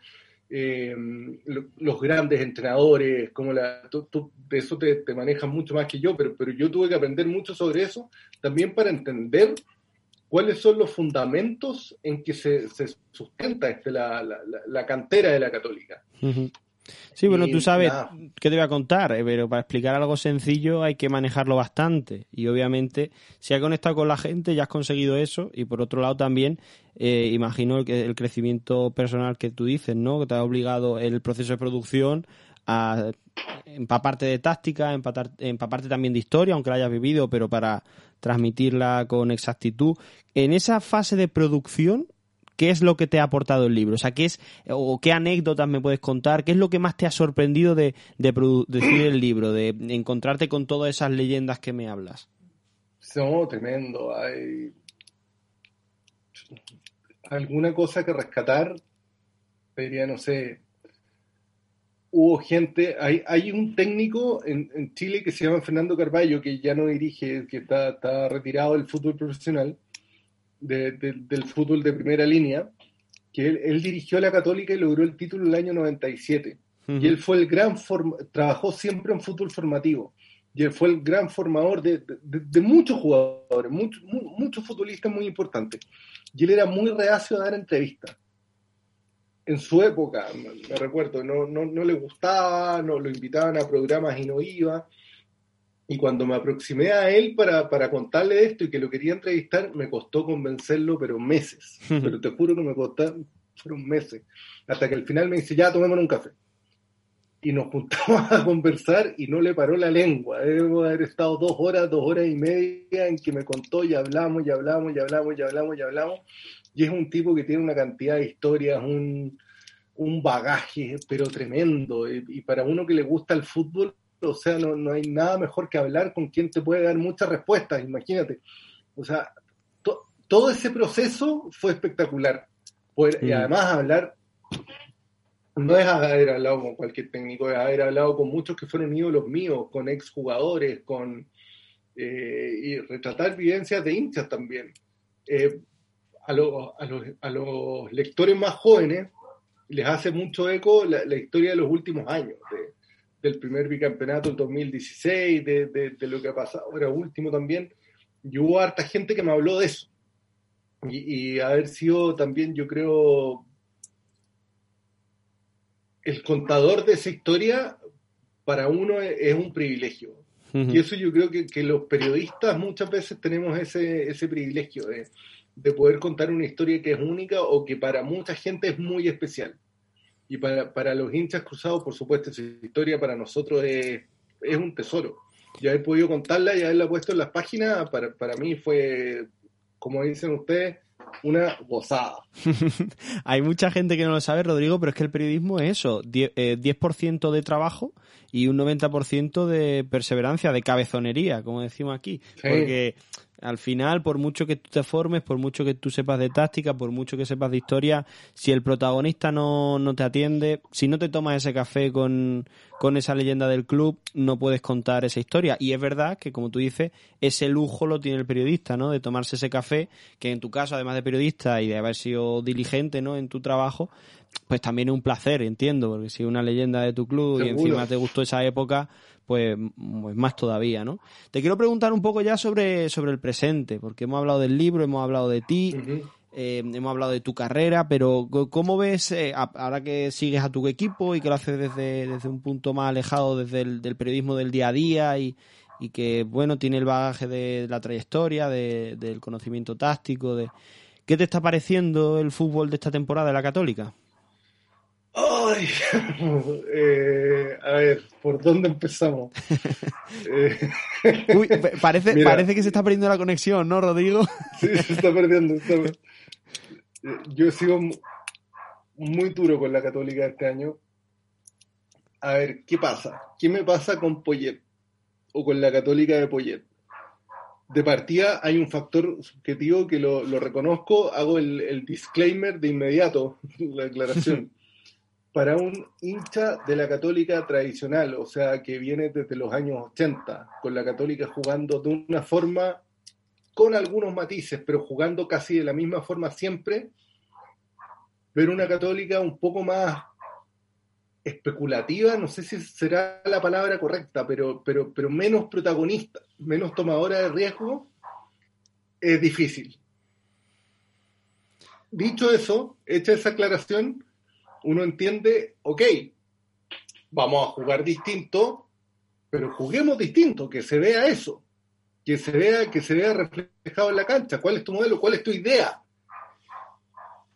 eh, los grandes entrenadores, como la, de eso te, te, manejas mucho más que yo, pero, pero yo tuve que aprender mucho sobre eso también para entender cuáles son los fundamentos en que se, sustenta este, la, cantera de la católica. Sí, bueno, tú sabes qué te voy a contar, eh, pero para explicar algo sencillo hay que manejarlo bastante. Y obviamente, si has conectado con la gente, ya has conseguido eso. Y por otro lado, también eh, imagino el, el, crecimiento personal que tú dices, ¿no? Que te ha obligado el proceso de producción a empaparte de táctica, empaparte también de historia, aunque la hayas vivido, pero para transmitirla con exactitud. En esa fase de producción, ¿qué es lo que te ha aportado el libro? O sea, ¿qué es, o qué anécdotas me puedes contar? ¿Qué es lo que más te ha sorprendido de, decir el libro, de, encontrarte con todas esas leyendas que me hablas? No, tremendo. Hay alguna cosa que rescatar, diría, no sé, hubo gente, hay, hay un técnico en, Chile que se llama Fernando Carballo, que ya no dirige, que está, está retirado del fútbol profesional, del fútbol de primera línea, que él, dirigió a la Católica y logró el título en el año 97. Y él fue el gran, trabajó siempre en fútbol formativo. Y él fue el gran formador de, de, muchos jugadores, muchos, muchos futbolistas muy importantes. Y él era muy reacio a dar entrevistas en su época, me recuerdo, no, no, no le gustaba, no lo invitaban a programas y no iba. Y cuando me aproximé a él para, para contarle esto y que lo quería entrevistar, me costó convencerlo, pero meses. Pero te juro que me costó, fueron meses. Hasta que al final me dice, ya, tomémonos un café. Y nos juntamos a conversar y no le paró la lengua. Debo haber estado dos horas, dos horas y media en que me contó y hablamos y hablamos y hablamos y hablamos y hablamos y es un tipo que tiene una cantidad de historias, un, bagaje, pero tremendo. Y, para uno que le gusta el fútbol, o sea, no, hay nada mejor que hablar con quien te puede dar muchas respuestas, imagínate. O sea, todo ese proceso fue espectacular. Y además hablar, no es haber hablado con cualquier técnico, es haber hablado con muchos que fueron ídolos míos, con exjugadores, con... Eh, y retratar vivencias de hinchas también. Eh, a, a, los, lectores más jóvenes les hace mucho eco la, historia de los últimos años, del primer bicampeonato del 2016, de, lo que ha pasado ahora último también. Y hubo harta gente que me habló de eso. Y, haber sido también, yo creo, el contador de esa historia, para uno es, un privilegio. Y eso yo creo que, que, los periodistas muchas veces tenemos ese, ese privilegio de, de poder contar una historia que es única o que para mucha gente es muy especial. Y para, para los hinchas cruzados, por supuesto, esa historia para nosotros es, es un tesoro. Y haber podido contarla y haberla puesto en las páginas, para, para mí fue, como dicen ustedes, una gozada. Hay mucha gente que no lo sabe, Rodrigo, pero es que el periodismo es eso, 10%, eh, de trabajo y un 90% de perseverancia, de cabezonería, como decimos aquí. Porque al final, por mucho que tú te formes, por mucho que tú sepas de táctica, por mucho que sepas de historia, si el protagonista no, no te atiende, si no te tomas ese café con, con esa leyenda del club, no puedes contar esa historia. Y es verdad que, como tú dices, ese lujo lo tiene el periodista, ¿no? De tomarse ese café, que en tu caso, además de periodista y de haber sido diligente, ¿no? En tu trabajo, pues también es un placer, entiendo, porque si una leyenda de tu club y encima te gustó esa época, pues, pues, más todavía, ¿no? Te quiero preguntar un poco ya sobre, sobre el presente, porque hemos hablado del libro, hemos hablado de ti, eh, hemos hablado de tu carrera, pero ¿cómo ves, eh, ahora que sigues a tu equipo y que lo haces desde, desde un punto más alejado desde el del periodismo del día a día y, y que, bueno, tiene el bagaje de la trayectoria, de, del conocimiento táctico, de... ¿Qué te está pareciendo el fútbol de esta temporada de la Católica? Eh, a ver, ¿por dónde empezamos? Eh, Uy, parece, parece que se está perdiendo la conexión, ¿no, Rodrigo? sí, se está perdiendo. Yo he sido muy duro con la católica este año. A ver, ¿qué pasa? ¿Qué me pasa con Poyet? O con la católica de Poyet. De partida hay un factor subjetivo que lo, reconozco, hago el, el disclaimer de inmediato, la declaración para un hincha de la católica tradicional, o sea, que viene desde los años 80, con la católica jugando de una forma, con algunos matices, pero jugando casi de la misma forma siempre, pero una católica un poco más especulativa, no sé si será la palabra correcta, pero, pero, pero menos protagonista, menos tomadora de riesgo, es difícil. Dicho eso, hecha esa aclaración, uno entiende, ok, vamos a jugar distinto, pero juguemos distinto, que se vea eso, que se vea, que se vea reflejado en la cancha. ¿Cuál es tu modelo? ¿Cuál es tu idea?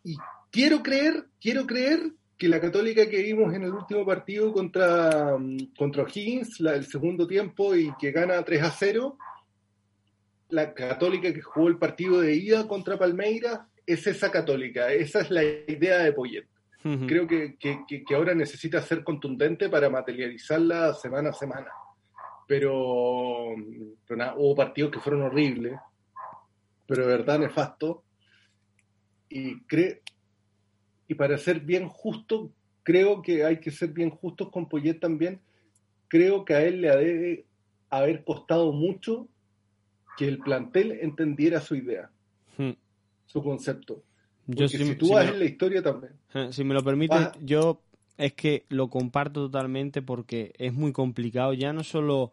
Y quiero creer, quiero creer que la católica que vimos en el último partido contra, contra Higgins, la, el segundo tiempo, y que gana 3 a 0, la católica que jugó el partido de ida contra Palmeiras, es esa católica, esa es la idea de Poyet. Creo que, ahora necesita ser contundente para materializarla semana a semana. Pero, hubo partidos que fueron horribles, pero de verdad nefasto. Y, cre y para ser bien justo, creo que hay que ser bien justos con Poyet también. Creo que a él le debe haber costado mucho que el plantel entendiera su idea, su concepto yo si, tú vas en la historia también. Si me lo permite, yo es que lo comparto totalmente porque es muy complicado, ya no solo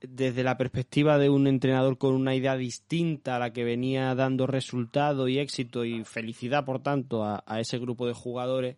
desde la perspectiva de un entrenador con una idea distinta a la que venía dando resultado y éxito y felicidad, por tanto, a, a ese grupo de jugadores,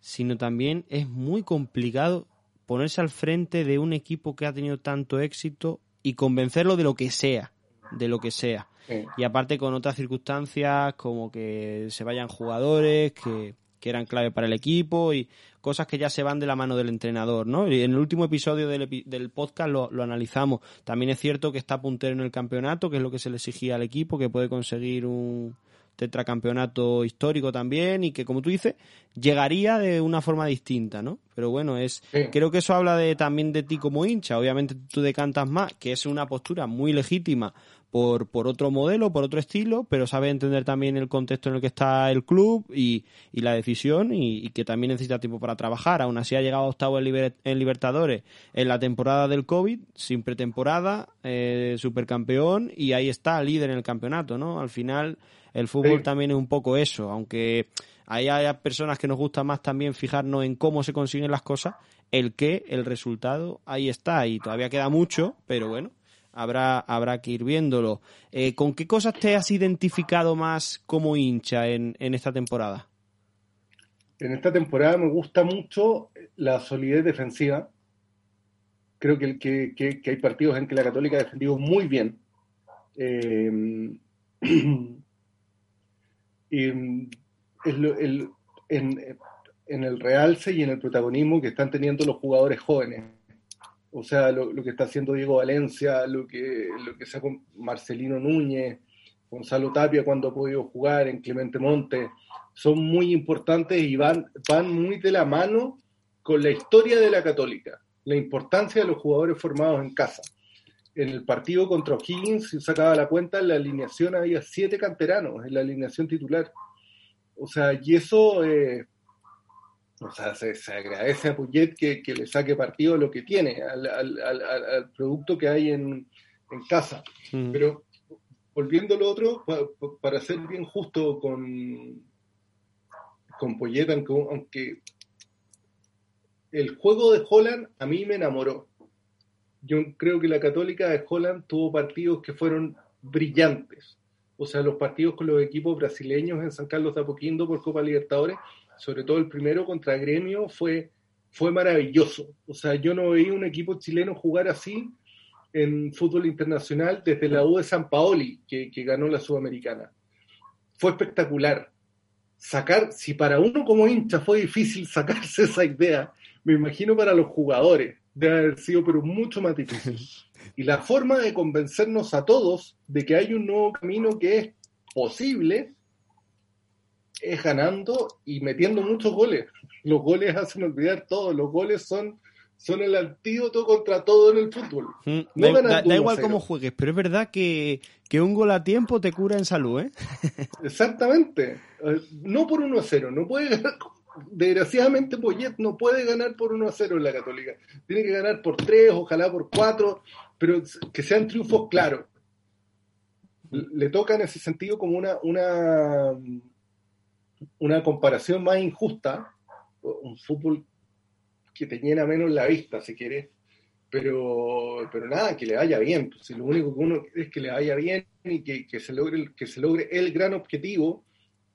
sino también es muy complicado ponerse al frente de un equipo que ha tenido tanto éxito y convencerlo de lo que sea, de lo que sea. Y aparte con otras circunstancias como que se vayan jugadores que, eran clave para el equipo y cosas que ya se van de la mano del entrenador, ¿no? Y en el último episodio del, del podcast lo, lo, analizamos. También es cierto que está puntero en el campeonato, que es lo que se le exigía al equipo, que puede conseguir un tetracampeonato histórico también y que, como tú dices, llegaría de una forma distinta, ¿no? Pero bueno, es creo que eso habla de también de ti como hincha. Obviamente tú decantas más, que es una postura muy legítima por, por otro modelo, por otro estilo, pero sabe entender también el contexto en el que está el club y, y la decisión y, que también necesita tiempo para trabajar. Aún así ha llegado octavo en, en Libertadores en la temporada del COVID, sin pretemporada, eh, supercampeón y ahí está, líder en el campeonato, ¿no? Al final el fútbol también es un poco eso, aunque hay personas que nos gusta más también fijarnos en cómo se consiguen las cosas, el que, el resultado, ahí está y todavía queda mucho, pero bueno, habrá, habrá que ir viéndolo. Eh, ¿Con qué cosas te has identificado más como hincha en, esta temporada? En esta temporada me gusta mucho la solidez defensiva. Creo que, que, hay partidos en que la Católica ha defendido muy bien. Eh, y el, en, en el realce y en el protagonismo que están teniendo los jugadores jóvenes o sea, lo, que está haciendo Diego Valencia, lo que, lo que sacó Marcelino Núñez, Gonzalo Tapia cuando ha podido jugar, en Clemente Monte, son muy importantes y van, van muy de la mano con la historia de la Católica, la importancia de los jugadores formados en casa. En el partido contra O'Higgins, si sacaba la cuenta, en la alineación había siete canteranos, en la alineación titular. O sea, y eso eh, o sea, se, agradece a Puget que, le saque partido a lo que tiene, al, producto que hay en, casa. Pero volviendo a lo otro, para ser bien justo con, con Poyet, aunque, el juego de Holland a mí me enamoró. Yo creo que la Católica de Holland tuvo partidos que fueron brillantes. O sea, los partidos con los equipos brasileños en San Carlos de Apoquindo por Copa Libertadores sobre todo el primero contra Gremio, fue, fue maravilloso. O sea, yo no veía un equipo chileno jugar así en fútbol internacional desde la U de San Paoli, que, ganó la Sudamericana. Fue espectacular. sacar, si para uno como hincha fue difícil sacarse esa idea, me imagino para los jugadores debe haber sido pero mucho más difícil. Y la forma de convencernos a todos de que hay un nuevo camino que es posible es ganando y metiendo muchos goles. Los goles hacen olvidar todo, los goles son son el antídoto contra todo en el fútbol. Mm, da, igual cómo juegues, pero es verdad que, un gol a tiempo te cura en salud, ¿eh? Exactamente. Eh, no por 1 a 0, no puede ganar. Desgraciadamente, Poyet no puede ganar por 1 a 0 en la Católica. Tiene que ganar por 3, ojalá por 4, pero que sean triunfos claros. Le toca en ese sentido como una, una, una comparación más injusta. Un fútbol que te llena menos la vista, si quieres. Pero, pero nada, que le vaya bien. Pues, si lo único que uno quiere es que le vaya bien y que, que, se logre, que se logre el gran objetivo,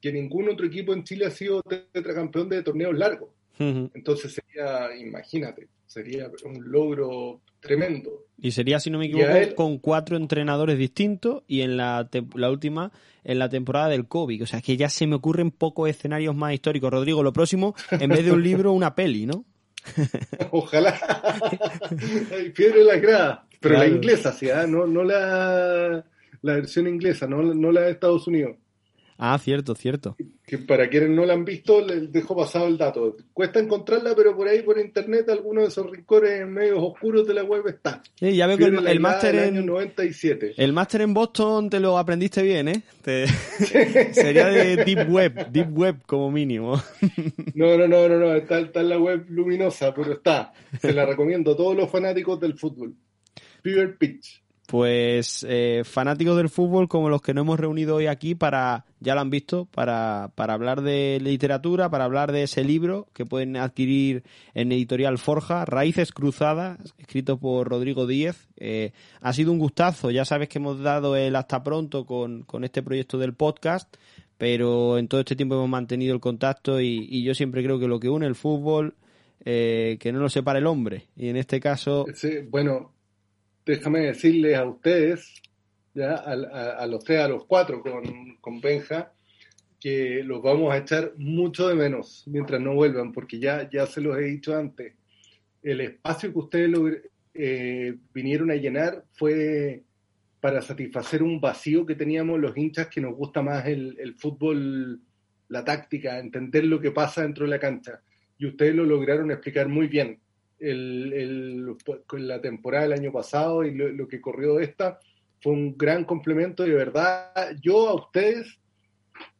que ningún otro equipo en Chile ha sido tetracampeón de torneos largos. Entonces sería, imagínate, sería un logro tremendo. Y sería, si no me equivoco, con cuatro entrenadores distintos y en la, la última, en la temporada del COVID. O sea, que ya se me ocurren pocos escenarios más históricos. Rodrigo, lo próximo, en vez de un libro, una peli, ¿no? Ojalá. Piedra la grada. Pero la inglesa, sí, ¿ah? no, no la, la versión inglesa, no, no la de Estados Unidos. Ah, cierto, cierto. Que para quienes no la han visto, les dejo pasado el dato. Cuesta encontrarla, pero por ahí por internet, algunos de esos rincones medios oscuros de la web está. Sí, ya veo que el, máster en 97. El máster en Boston te lo aprendiste bien, ¿eh? Sería de Deep Web, Deep Web como mínimo. no, no, no, no, no, está, está en la web luminosa, pero está. Se la recomiendo a todos los fanáticos del fútbol. Fever Pitch pues eh, fanáticos del fútbol como los que nos hemos reunido hoy aquí para, ya lo han visto, para, para hablar de literatura, para hablar de ese libro que pueden adquirir en editorial Forja, Raíces Cruzadas, escrito por Rodrigo Díez. Eh, ha sido un gustazo, ya sabes que hemos dado el hasta pronto con, con este proyecto del podcast, pero en todo este tiempo hemos mantenido el contacto y, yo siempre creo que lo que une el fútbol, eh, que no lo separa el hombre. Y en este caso... Sí, bueno, déjame decirles a ustedes, ya, a, los tres, a los cuatro con, con, Benja, que los vamos a echar mucho de menos mientras no vuelvan, porque ya, ya se los he dicho antes. El espacio que ustedes eh, vinieron a llenar fue para satisfacer un vacío que teníamos los hinchas que nos gusta más el, el fútbol, la táctica, entender lo que pasa dentro de la cancha. Y ustedes lo lograron explicar muy bien el, el, la temporada del año pasado y lo, que corrió esta fue un gran complemento. De verdad, yo a ustedes,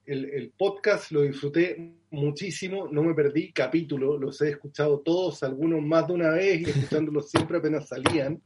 el, el, podcast lo disfruté muchísimo, no me perdí capítulos, los he escuchado todos, algunos más de una vez y escuchándolos siempre apenas salían.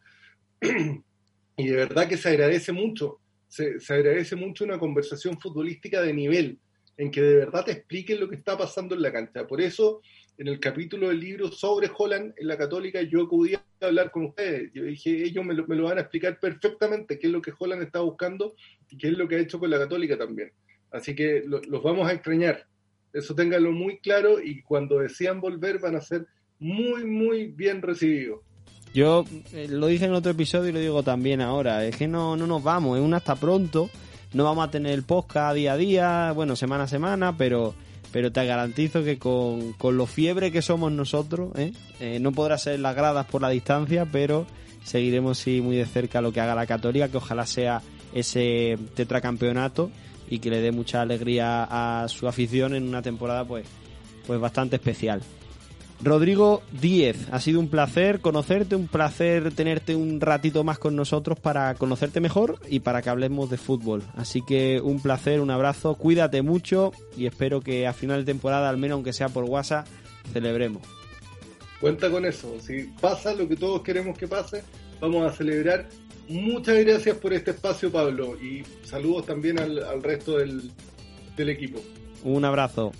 y de verdad que se agradece mucho, se, se agradece mucho una conversación futbolística de nivel, en que de verdad te expliquen lo que está pasando en la cancha. Por eso en el capítulo del libro sobre Holland en la Católica, yo acudí a hablar con ustedes. Yo dije, ellos me lo, van a explicar perfectamente qué es lo que Holland está buscando y qué es lo que ha hecho con la Católica también. Así que los vamos a extrañar. Eso ténganlo muy claro y cuando desean volver van a ser muy, muy bien recibidos. Yo eh, lo dije en otro episodio y lo digo también ahora. Es que no, no nos vamos, es un hasta pronto. No vamos a tener el podcast día a día, bueno, semana a semana, pero pero te garantizo que con, con lo fiebre que somos nosotros, ¿eh? Eh, no podrá ser las gradas por la distancia, pero seguiremos sí muy de cerca lo que haga la Católica, que ojalá sea ese tetracampeonato y que le dé mucha alegría a su afición en una temporada pues, pues bastante especial. Rodrigo Díez, ha sido un placer conocerte, un placer tenerte un ratito más con nosotros para conocerte mejor y para que hablemos de fútbol. Así que un placer, un abrazo, cuídate mucho y espero que a final de temporada, al menos aunque sea por WhatsApp, celebremos. Cuenta con eso, si pasa lo que todos queremos que pase, vamos a celebrar. Muchas gracias por este espacio, Pablo, y saludos también al, resto del, del equipo. Un abrazo.